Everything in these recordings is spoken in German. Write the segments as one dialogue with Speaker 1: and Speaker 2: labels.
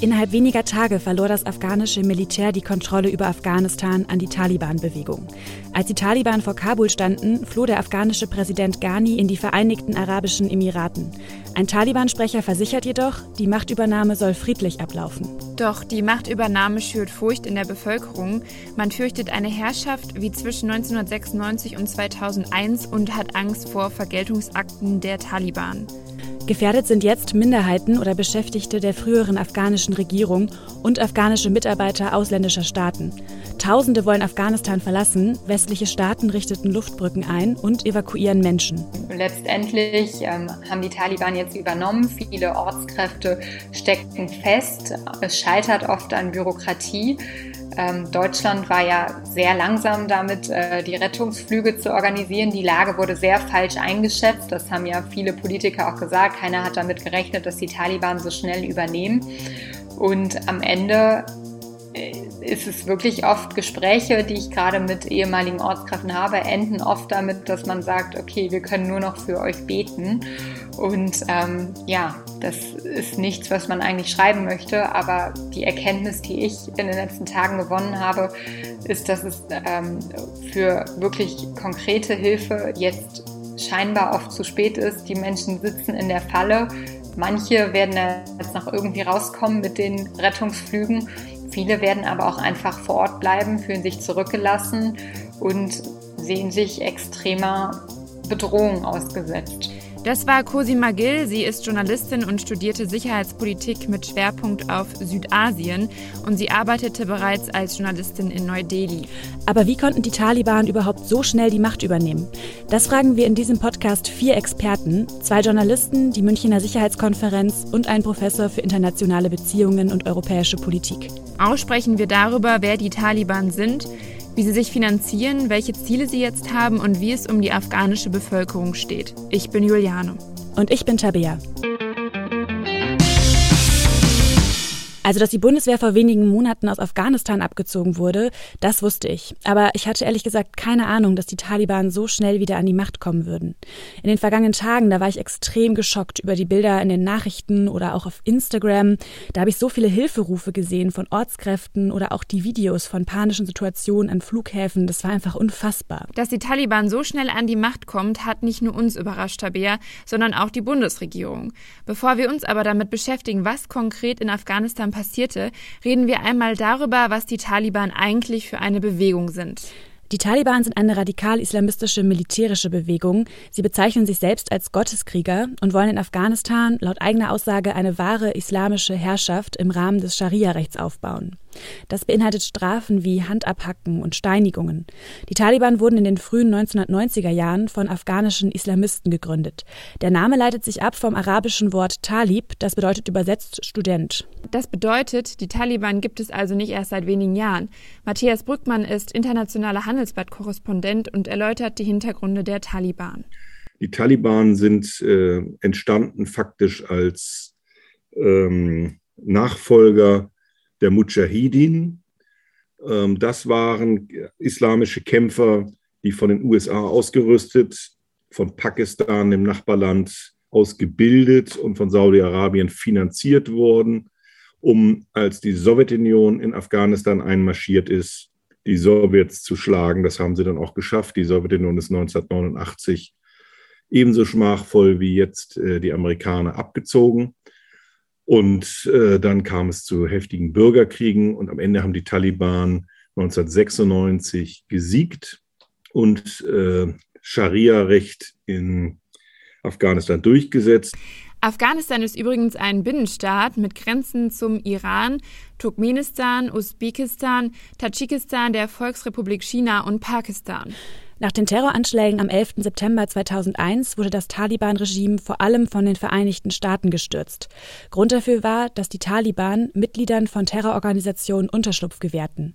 Speaker 1: Innerhalb weniger Tage verlor das afghanische Militär die Kontrolle über Afghanistan an die Taliban-Bewegung. Als die Taliban vor Kabul standen, floh der afghanische Präsident Ghani in die Vereinigten Arabischen Emiraten. Ein Taliban-Sprecher versichert jedoch, die Machtübernahme soll friedlich ablaufen.
Speaker 2: Doch die Machtübernahme schürt Furcht in der Bevölkerung. Man fürchtet eine Herrschaft wie zwischen 1996 und 2001 und hat Angst vor Vergeltungsakten der Taliban.
Speaker 1: Gefährdet sind jetzt Minderheiten oder Beschäftigte der früheren afghanischen Regierung und afghanische Mitarbeiter ausländischer Staaten. Tausende wollen Afghanistan verlassen, westliche Staaten richteten Luftbrücken ein und evakuieren Menschen.
Speaker 3: Letztendlich ähm, haben die Taliban jetzt übernommen, viele Ortskräfte stecken fest, es scheitert oft an Bürokratie. Ähm, Deutschland war ja sehr langsam damit, äh, die Rettungsflüge zu organisieren. Die Lage wurde sehr falsch eingeschätzt. Das haben ja viele Politiker auch gesagt. Keiner hat damit gerechnet, dass die Taliban so schnell übernehmen. Und am Ende ist es wirklich oft Gespräche, die ich gerade mit ehemaligen Ortskräften habe, enden oft damit, dass man sagt, okay, wir können nur noch für euch beten. Und ähm, ja, das ist nichts, was man eigentlich schreiben möchte, aber die Erkenntnis, die ich in den letzten Tagen gewonnen habe, ist, dass es ähm, für wirklich konkrete Hilfe jetzt scheinbar oft zu spät ist. Die Menschen sitzen in der Falle. Manche werden jetzt noch irgendwie rauskommen mit den Rettungsflügen. Viele werden aber auch einfach vor Ort bleiben, fühlen sich zurückgelassen und sehen sich extremer Bedrohung ausgesetzt.
Speaker 2: Das war Cosima Gill. Sie ist Journalistin und studierte Sicherheitspolitik mit Schwerpunkt auf Südasien und sie arbeitete bereits als Journalistin in Neu-Delhi.
Speaker 1: Aber wie konnten die Taliban überhaupt so schnell die Macht übernehmen? Das fragen wir in diesem Podcast vier Experten, zwei Journalisten, die Münchner Sicherheitskonferenz und ein Professor für internationale Beziehungen und europäische Politik.
Speaker 2: Aussprechen wir darüber, wer die Taliban sind, wie sie sich finanzieren, welche Ziele sie jetzt haben und wie es um die afghanische Bevölkerung steht. Ich bin Juliane.
Speaker 1: Und ich bin Tabea. Also, dass die Bundeswehr vor wenigen Monaten aus Afghanistan abgezogen wurde, das wusste ich. Aber ich hatte ehrlich gesagt keine Ahnung, dass die Taliban so schnell wieder an die Macht kommen würden. In den vergangenen Tagen, da war ich extrem geschockt über die Bilder in den Nachrichten oder auch auf Instagram. Da habe ich so viele Hilferufe gesehen von Ortskräften oder auch die Videos von panischen Situationen an Flughäfen. Das war einfach unfassbar.
Speaker 2: Dass die Taliban so schnell an die Macht kommt, hat nicht nur uns überrascht, Tabea, sondern auch die Bundesregierung. Bevor wir uns aber damit beschäftigen, was konkret in Afghanistan passierte, reden wir einmal darüber, was die Taliban eigentlich für eine Bewegung sind.
Speaker 1: Die Taliban sind eine radikal-islamistische militärische Bewegung. Sie bezeichnen sich selbst als Gotteskrieger und wollen in Afghanistan laut eigener Aussage eine wahre islamische Herrschaft im Rahmen des Scharia-Rechts aufbauen. Das beinhaltet Strafen wie Handabhacken und Steinigungen. Die Taliban wurden in den frühen 1990er Jahren von afghanischen Islamisten gegründet. Der Name leitet sich ab vom arabischen Wort Talib, das bedeutet übersetzt Student.
Speaker 2: Das bedeutet, die Taliban gibt es also nicht erst seit wenigen Jahren. Matthias Brückmann ist internationaler Handelsblatt-Korrespondent und erläutert die Hintergründe der Taliban.
Speaker 4: Die Taliban sind äh, entstanden faktisch als ähm, Nachfolger der Mujahideen. Ähm, das waren islamische Kämpfer, die von den USA ausgerüstet, von Pakistan, dem Nachbarland, ausgebildet und von Saudi-Arabien finanziert wurden, um, als die Sowjetunion in Afghanistan einmarschiert ist, die Sowjets zu schlagen. Das haben sie dann auch geschafft. Die Sowjetunion ist 1989 ebenso schmachvoll wie jetzt äh, die Amerikaner abgezogen. Und äh, dann kam es zu heftigen Bürgerkriegen und am Ende haben die Taliban 1996 gesiegt und äh, Scharia-Recht in Afghanistan durchgesetzt.
Speaker 2: Afghanistan ist übrigens ein Binnenstaat mit Grenzen zum Iran, Turkmenistan, Usbekistan, Tadschikistan, der Volksrepublik China und Pakistan.
Speaker 1: Nach den Terroranschlägen am 11. September 2001 wurde das Taliban-Regime vor allem von den Vereinigten Staaten gestürzt. Grund dafür war, dass die Taliban Mitgliedern von Terrororganisationen Unterschlupf gewährten.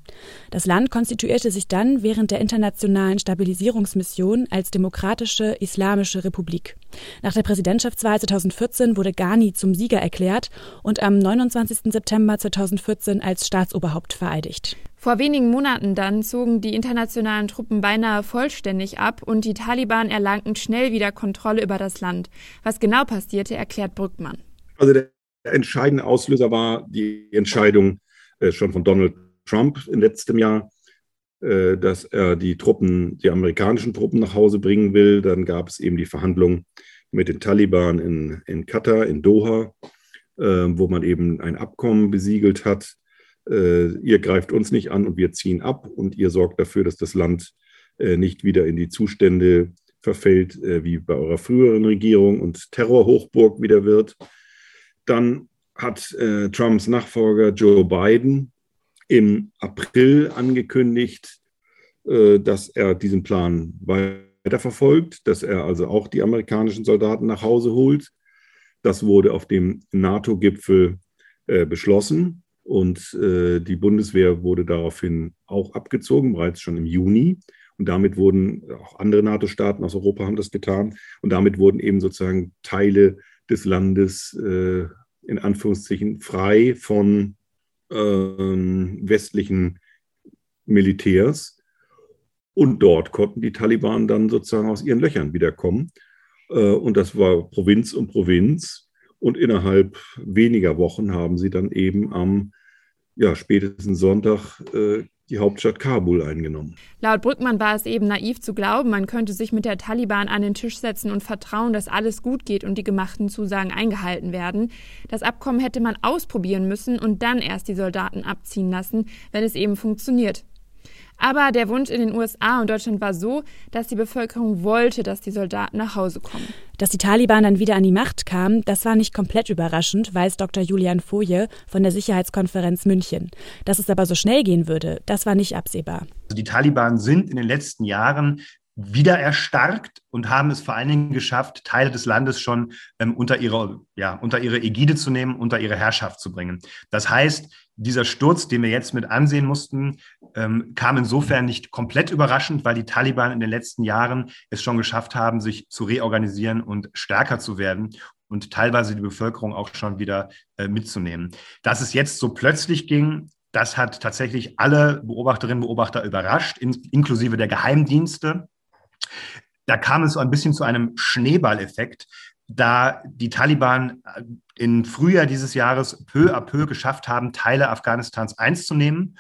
Speaker 1: Das Land konstituierte sich dann während der internationalen Stabilisierungsmission als Demokratische Islamische Republik. Nach der Präsidentschaftswahl 2014 wurde Ghani zum Sieger erklärt und am 29. September 2014 als Staatsoberhaupt vereidigt.
Speaker 2: Vor wenigen Monaten dann zogen die internationalen Truppen beinahe vollständig ab und die Taliban erlangten schnell wieder Kontrolle über das Land. Was genau passierte, erklärt Brückmann.
Speaker 4: Also der entscheidende Auslöser war die Entscheidung äh, schon von Donald Trump in letztem Jahr, äh, dass er die Truppen, die amerikanischen Truppen nach Hause bringen will. Dann gab es eben die Verhandlungen mit den Taliban in, in Katar, in Doha, äh, wo man eben ein Abkommen besiegelt hat äh, ihr greift uns nicht an und wir ziehen ab und ihr sorgt dafür, dass das Land äh, nicht wieder in die Zustände verfällt äh, wie bei eurer früheren Regierung und Terrorhochburg wieder wird. Dann hat äh, Trumps Nachfolger Joe Biden im April angekündigt, äh, dass er diesen Plan weiterverfolgt, dass er also auch die amerikanischen Soldaten nach Hause holt. Das wurde auf dem NATO-Gipfel äh, beschlossen. Und äh, die Bundeswehr wurde daraufhin auch abgezogen, bereits schon im Juni. Und damit wurden auch andere NATO-Staaten aus Europa haben das getan. Und damit wurden eben sozusagen Teile des Landes äh, in Anführungszeichen frei von äh, westlichen Militärs. Und dort konnten die Taliban dann sozusagen aus ihren Löchern wiederkommen. Äh, und das war Provinz um Provinz. Und innerhalb weniger Wochen haben sie dann eben am ja, spätestens Sonntag äh, die Hauptstadt Kabul eingenommen.
Speaker 2: Laut Brückmann war es eben naiv zu glauben, man könnte sich mit der Taliban an den Tisch setzen und vertrauen, dass alles gut geht und die gemachten Zusagen eingehalten werden. Das Abkommen hätte man ausprobieren müssen und dann erst die Soldaten abziehen lassen, wenn es eben funktioniert. Aber der Wunsch in den USA und Deutschland war so, dass die Bevölkerung wollte, dass die Soldaten nach Hause kommen.
Speaker 1: Dass die Taliban dann wieder an die Macht kamen, das war nicht komplett überraschend, weiß Dr. Julian Foje von der Sicherheitskonferenz München. Dass es aber so schnell gehen würde, das war nicht absehbar.
Speaker 5: Also die Taliban sind in den letzten Jahren wieder erstarkt und haben es vor allen Dingen geschafft, Teile des Landes schon ähm, unter, ihre, ja, unter ihre Ägide zu nehmen, unter ihre Herrschaft zu bringen. Das heißt, dieser Sturz, den wir jetzt mit ansehen mussten, ähm, kam insofern nicht komplett überraschend, weil die Taliban in den letzten Jahren es schon geschafft haben, sich zu reorganisieren und stärker zu werden und teilweise die Bevölkerung auch schon wieder äh, mitzunehmen. Dass es jetzt so plötzlich ging, das hat tatsächlich alle Beobachterinnen und Beobachter überrascht, in, inklusive der Geheimdienste. Da kam es so ein bisschen zu einem Schneeballeffekt, da die Taliban äh, im Frühjahr dieses Jahres peu à peu geschafft haben, Teile Afghanistans einzunehmen.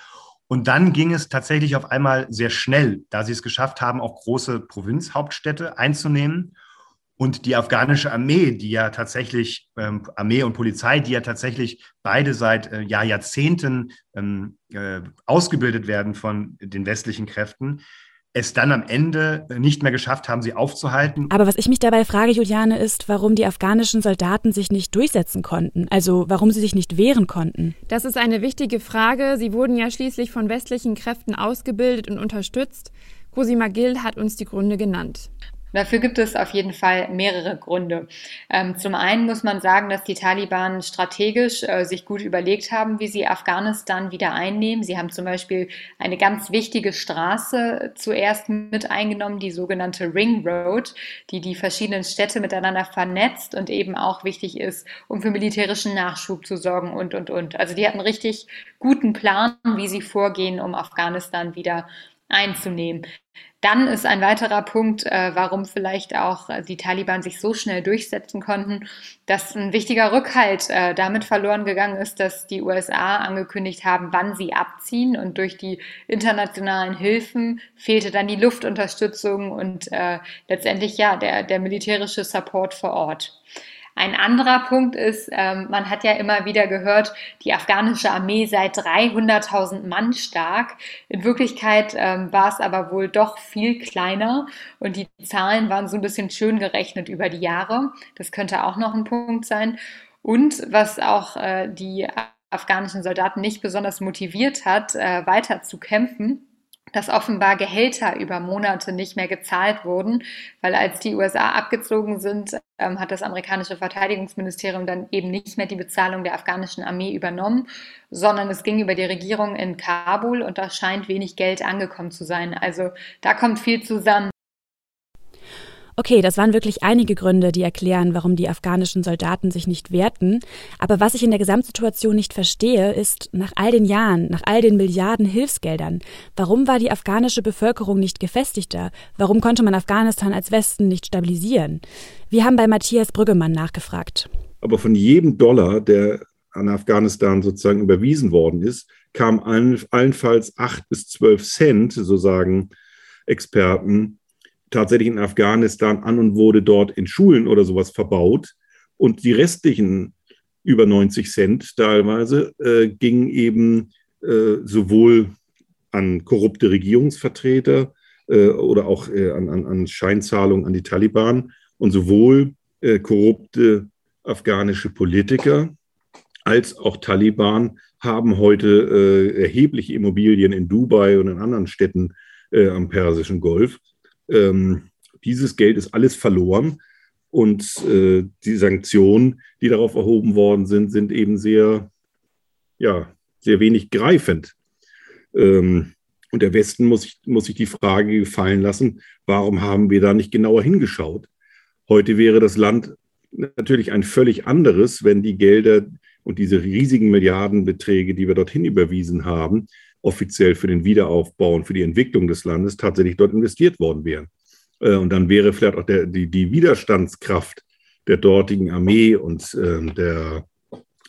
Speaker 5: Und dann ging es tatsächlich auf einmal sehr schnell, da sie es geschafft haben, auch große Provinzhauptstädte einzunehmen. Und die afghanische Armee, die ja tatsächlich, ähm, Armee und Polizei, die ja tatsächlich beide seit äh, ja, Jahrzehnten ähm, äh, ausgebildet werden von den westlichen Kräften, es dann am Ende nicht mehr geschafft haben, sie aufzuhalten.
Speaker 1: Aber was ich mich dabei frage, Juliane, ist, warum die afghanischen Soldaten sich nicht durchsetzen konnten, also warum sie sich nicht wehren konnten.
Speaker 2: Das ist eine wichtige Frage. Sie wurden ja schließlich von westlichen Kräften ausgebildet und unterstützt. Cosima Gill hat uns die Gründe genannt.
Speaker 3: Dafür gibt es auf jeden Fall mehrere Gründe. Ähm, zum einen muss man sagen, dass die Taliban strategisch äh, sich gut überlegt haben, wie sie Afghanistan wieder einnehmen. Sie haben zum Beispiel eine ganz wichtige Straße zuerst mit eingenommen, die sogenannte Ring Road, die die verschiedenen Städte miteinander vernetzt und eben auch wichtig ist, um für militärischen Nachschub zu sorgen und, und, und. Also die hatten richtig guten Plan, wie sie vorgehen, um Afghanistan wieder einzunehmen. Dann ist ein weiterer Punkt, äh, warum vielleicht auch äh, die Taliban sich so schnell durchsetzen konnten, dass ein wichtiger Rückhalt äh, damit verloren gegangen ist, dass die USA angekündigt haben, wann sie abziehen und durch die internationalen Hilfen fehlte dann die Luftunterstützung und letztendlich ja der, der militärische Support vor Ort. Ein anderer Punkt ist, ähm, man hat ja immer wieder gehört, die afghanische Armee sei 300.000 Mann stark. In Wirklichkeit ähm, war es aber wohl doch viel kleiner und die Zahlen waren so ein bisschen schön gerechnet über die Jahre. Das könnte auch noch ein Punkt sein. Und was auch äh, die afghanischen Soldaten nicht besonders motiviert hat, äh, weiter zu kämpfen, dass offenbar Gehälter über Monate nicht mehr gezahlt wurden, weil als die USA abgezogen sind, ähm, hat das amerikanische Verteidigungsministerium dann eben nicht mehr die Bezahlung der afghanischen Armee übernommen, sondern es ging über die Regierung in Kabul und da scheint wenig Geld angekommen zu sein. Also da kommt viel zusammen.
Speaker 1: Okay, das waren wirklich einige Gründe, die erklären, warum die afghanischen Soldaten sich nicht wehrten. Aber was ich in der Gesamtsituation nicht verstehe, ist, nach all den Jahren, nach all den Milliarden Hilfsgeldern, warum war die afghanische Bevölkerung nicht gefestigter? Warum konnte man Afghanistan als Westen nicht stabilisieren? Wir haben bei Matthias Brüggemann nachgefragt.
Speaker 4: Aber von jedem Dollar, der an Afghanistan sozusagen überwiesen worden ist, kam allenfalls acht bis zwölf Cent, so sagen Experten, tatsächlich in Afghanistan an und wurde dort in Schulen oder sowas verbaut. Und die restlichen über 90 Cent teilweise äh, gingen eben äh, sowohl an korrupte Regierungsvertreter äh, oder auch äh, an, an, an, Scheinzahlungen an die Taliban und sowohl äh, korrupte afghanische Politiker als auch Taliban haben heute äh, erhebliche Immobilien in Dubai und in anderen Städten am Persischen Golf ähm, dieses Geld ist alles verloren und äh, die Sanktionen, die darauf erhoben worden sind, sind eben sehr, ja, sehr wenig greifend. Ähm, und der Westen muss sich, muss sich die Frage gefallen lassen, warum haben wir da nicht genauer hingeschaut? Heute wäre das Land natürlich ein völlig anderes, wenn die Gelder und diese riesigen Milliardenbeträge, die wir dorthin überwiesen haben, offiziell für den Wiederaufbau und für die Entwicklung des Landes tatsächlich dort investiert worden wären. Äh, und dann wäre vielleicht auch der, die, die Widerstandskraft der dortigen Armee und äh, der,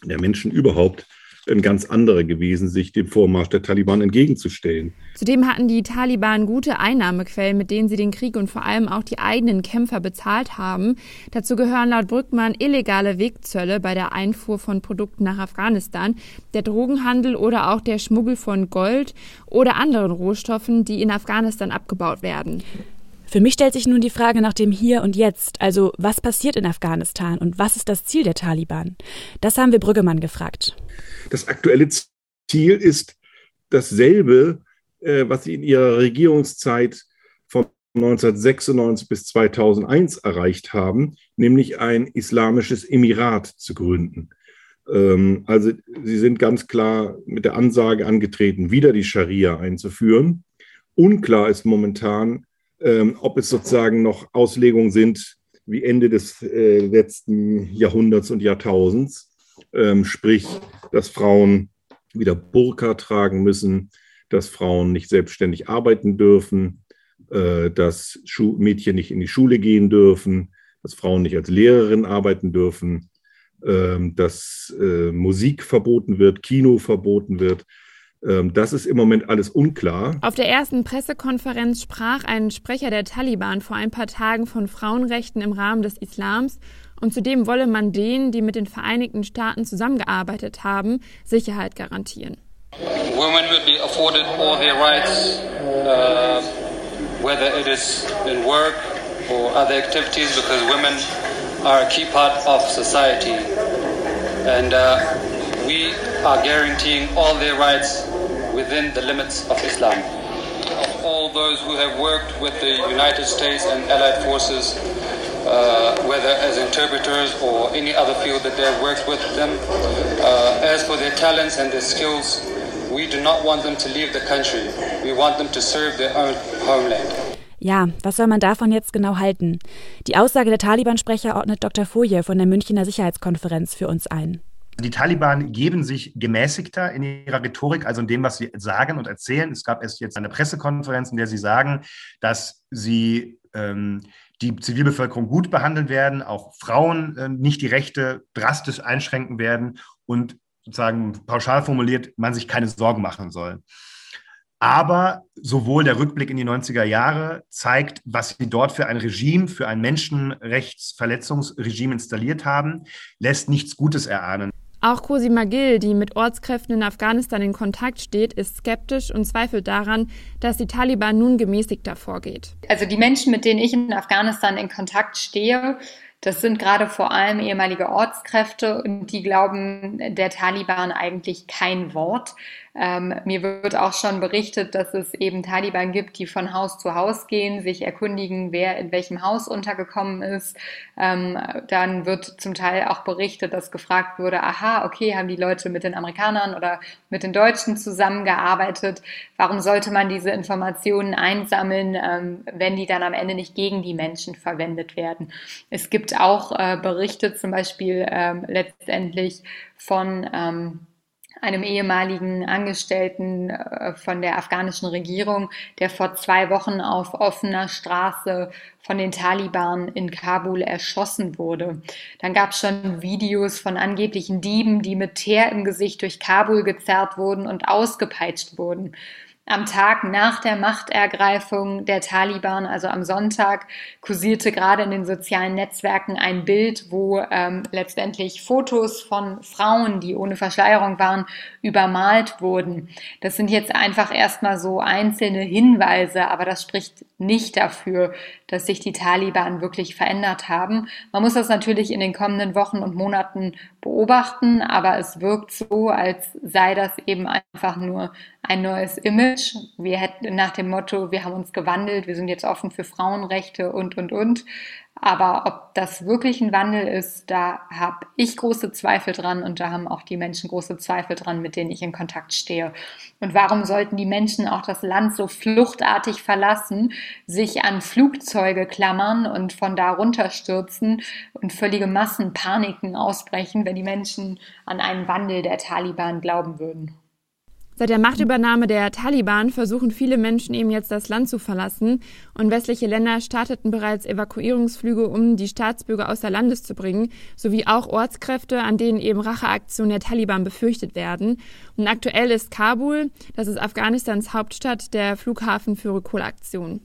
Speaker 4: der Menschen überhaupt ein ganz anderer gewesen, sich dem Vormarsch der Taliban entgegenzustellen.
Speaker 2: Zudem hatten die Taliban gute Einnahmequellen, mit denen sie den Krieg und vor allem auch die eigenen Kämpfer bezahlt haben. Dazu gehören laut Brückmann illegale Wegzölle bei der Einfuhr von Produkten nach Afghanistan, der Drogenhandel oder auch der Schmuggel von Gold oder anderen Rohstoffen, die in Afghanistan abgebaut werden.
Speaker 1: Für mich stellt sich nun die Frage nach dem Hier und Jetzt, also was passiert in Afghanistan und was ist das Ziel der Taliban? Das haben wir Brüggemann gefragt.
Speaker 4: Das aktuelle Ziel ist dasselbe, äh, was sie in ihrer Regierungszeit von 1996 bis 2001 erreicht haben, nämlich ein islamisches Emirat zu gründen. Ähm, also sie sind ganz klar mit der Ansage angetreten, wieder die Scharia einzuführen. Unklar ist momentan, ähm, ob es sozusagen noch Auslegungen sind wie Ende des äh, letzten Jahrhunderts und Jahrtausends, ähm, sprich, dass Frauen wieder Burka tragen müssen, dass Frauen nicht selbstständig arbeiten dürfen, äh, dass Schu Mädchen nicht in die Schule gehen dürfen, dass Frauen nicht als Lehrerin arbeiten dürfen, äh, dass äh, Musik verboten wird, Kino verboten wird. Ähm, das ist im Moment alles unklar.
Speaker 2: Auf der ersten Pressekonferenz sprach ein Sprecher der Taliban vor ein paar Tagen von Frauenrechten im Rahmen des Islams und zudem wolle man denen, die mit den Vereinigten Staaten zusammengearbeitet haben, Sicherheit garantieren. Women will be afforded all their rights, uh, whether it is in work or other activities, because women are a key part of society. And uh, we are guaranteeing all their rights within the limits of Islam. All those who have worked with the United States and Allied forces, uh, whether as interpreters or any other field that they have worked with them, uh, as for their talents and their skills, we do not want them to leave the country. We want them to serve their own homeland.
Speaker 1: Ja, was soll man davon jetzt genau halten? Die Aussage der Taliban-Sprecher ordnet Dr. Foje von der Münchner Sicherheitskonferenz für uns ein.
Speaker 5: Die Taliban geben sich gemäßigter in ihrer Rhetorik, also in dem, was sie sagen und erzählen. Es gab erst jetzt eine Pressekonferenz, in der sie sagen, dass sie ähm, die Zivilbevölkerung gut behandeln werden, auch Frauen äh, nicht die Rechte drastisch einschränken werden und sozusagen pauschal formuliert, man sich keine Sorgen machen soll. Aber sowohl der Rückblick in die 90er Jahre zeigt, was sie dort für ein Regime, für ein Menschenrechtsverletzungsregime installiert haben, lässt nichts Gutes erahnen.
Speaker 2: Auch Cosima Gill, die mit Ortskräften in Afghanistan in Kontakt steht, ist skeptisch und zweifelt daran, dass die Taliban nun gemäßigter vorgeht.
Speaker 3: Also die Menschen, mit denen ich in Afghanistan in Kontakt stehe, das sind gerade vor allem ehemalige Ortskräfte und die glauben der Taliban eigentlich kein Wort. Ähm, mir wird auch schon berichtet, dass es eben Taliban gibt, die von Haus zu Haus gehen, sich erkundigen, wer in welchem Haus untergekommen ist. Ähm, dann wird zum Teil auch berichtet, dass gefragt wurde, aha, okay, haben die Leute mit den Amerikanern oder mit den Deutschen zusammengearbeitet? Warum sollte man diese Informationen einsammeln, ähm, wenn die dann am Ende nicht gegen die Menschen verwendet werden? Es gibt auch äh, Berichte zum Beispiel ähm, letztendlich von ähm, einem ehemaligen Angestellten äh, von der afghanischen Regierung, der vor zwei Wochen auf offener Straße von den Taliban in Kabul erschossen wurde. Dann gab es schon Videos von angeblichen Dieben, die mit Teer im Gesicht durch Kabul gezerrt wurden und ausgepeitscht wurden. Am Tag nach der Machtergreifung der Taliban, also am Sonntag, kursierte gerade in den sozialen Netzwerken ein Bild, wo ähm, letztendlich Fotos von Frauen, die ohne Verschleierung waren, übermalt wurden. Das sind jetzt einfach erstmal so einzelne Hinweise, aber das spricht nicht dafür, dass sich die Taliban wirklich verändert haben. Man muss das natürlich in den kommenden Wochen und Monaten beobachten, aber es wirkt so, als sei das eben einfach nur ein neues Image. Wir hätten nach dem Motto, wir haben uns gewandelt, wir sind jetzt offen für Frauenrechte und, und, und. Aber ob das wirklich ein Wandel ist, da habe ich große Zweifel dran und da haben auch die Menschen große Zweifel dran, mit denen ich in Kontakt stehe. Und warum sollten die Menschen auch das Land so fluchtartig verlassen, sich an Flugzeuge klammern und von da runterstürzen und völlige Massenpaniken ausbrechen, wenn die Menschen an einen Wandel der Taliban glauben würden?
Speaker 2: Seit der Machtübernahme der Taliban versuchen viele Menschen eben jetzt das Land zu verlassen und westliche Länder starteten bereits Evakuierungsflüge, um die Staatsbürger außer Landes zu bringen, sowie auch Ortskräfte, an denen eben Racheaktionen der Taliban befürchtet werden. Und aktuell ist Kabul, das ist Afghanistans Hauptstadt, der Flughafen für Rückholaktionen.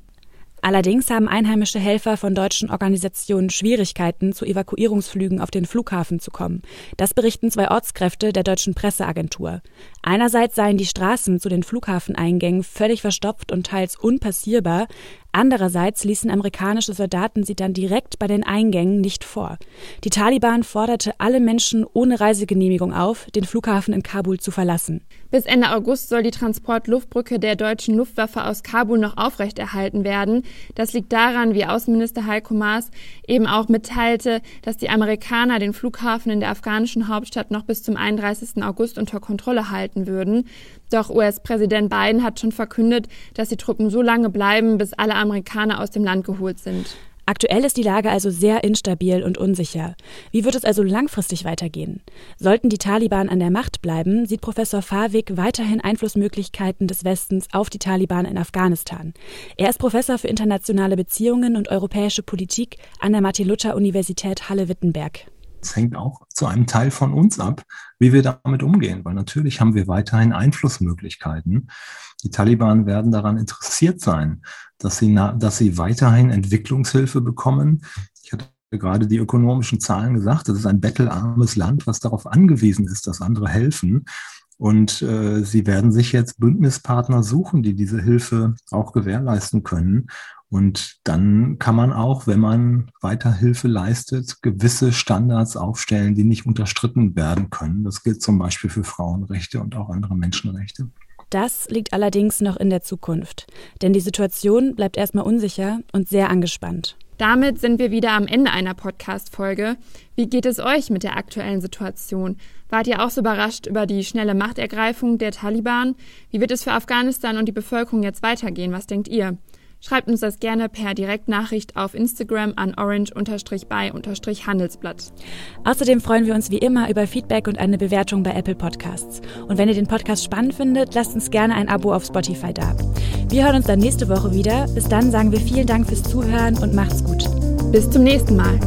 Speaker 1: Allerdings haben einheimische Helfer von deutschen Organisationen Schwierigkeiten, zu Evakuierungsflügen auf den Flughafen zu kommen. Das berichten zwei Ortskräfte der deutschen Presseagentur. Einerseits seien die Straßen zu den Flughafeneingängen völlig verstopft und teils unpassierbar, Andererseits ließen amerikanische Soldaten sie dann direkt bei den Eingängen nicht vor. Die Taliban forderte alle Menschen ohne Reisegenehmigung auf, den Flughafen in Kabul zu verlassen.
Speaker 2: Bis Ende August soll die Transportluftbrücke der deutschen Luftwaffe aus Kabul noch aufrechterhalten werden. Das liegt daran, wie Außenminister Heiko Maas eben auch mitteilte, dass die Amerikaner den Flughafen in der afghanischen Hauptstadt noch bis zum 31. August unter Kontrolle halten würden. Doch US-Präsident Biden hat schon verkündet, dass die Truppen so lange bleiben, bis alle Amerikaner aus dem Land geholt sind.
Speaker 1: Aktuell ist die Lage also sehr instabil und unsicher. Wie wird es also langfristig weitergehen? Sollten die Taliban an der Macht bleiben, sieht Professor Fawig weiterhin Einflussmöglichkeiten des Westens auf die Taliban in Afghanistan. Er ist Professor für internationale Beziehungen und europäische Politik an der Martin-Luther-Universität Halle-Wittenberg.
Speaker 6: Es hängt auch zu einem Teil von uns ab, wie wir damit umgehen, weil natürlich haben wir weiterhin Einflussmöglichkeiten. Die Taliban werden daran interessiert sein, dass sie, dass sie weiterhin Entwicklungshilfe bekommen. Ich hatte gerade die ökonomischen Zahlen gesagt, das ist ein bettelarmes Land, was darauf angewiesen ist, dass andere helfen. Und äh, sie werden sich jetzt Bündnispartner suchen, die diese Hilfe auch gewährleisten können. Und dann kann man auch, wenn man weiter Hilfe leistet, gewisse Standards aufstellen, die nicht unterstritten werden können. Das gilt zum Beispiel für Frauenrechte und auch andere Menschenrechte.
Speaker 1: Das liegt allerdings noch in der Zukunft, denn die Situation bleibt erstmal unsicher und sehr angespannt.
Speaker 2: Damit sind wir wieder am Ende einer Podcast-Folge. Wie geht es euch mit der aktuellen Situation? Wart ihr auch so überrascht über die schnelle Machtergreifung der Taliban? Wie wird es für Afghanistan und die Bevölkerung jetzt weitergehen? Was denkt ihr? Schreibt uns das gerne per Direktnachricht auf Instagram an orange-by-handelsblatt.
Speaker 1: Außerdem freuen wir uns wie immer über Feedback und eine Bewertung bei Apple Podcasts. Und wenn ihr den Podcast spannend findet, lasst uns gerne ein Abo auf Spotify da. Wir hören uns dann nächste Woche wieder. Bis dann sagen wir vielen Dank fürs Zuhören und macht's gut.
Speaker 2: Bis zum nächsten Mal.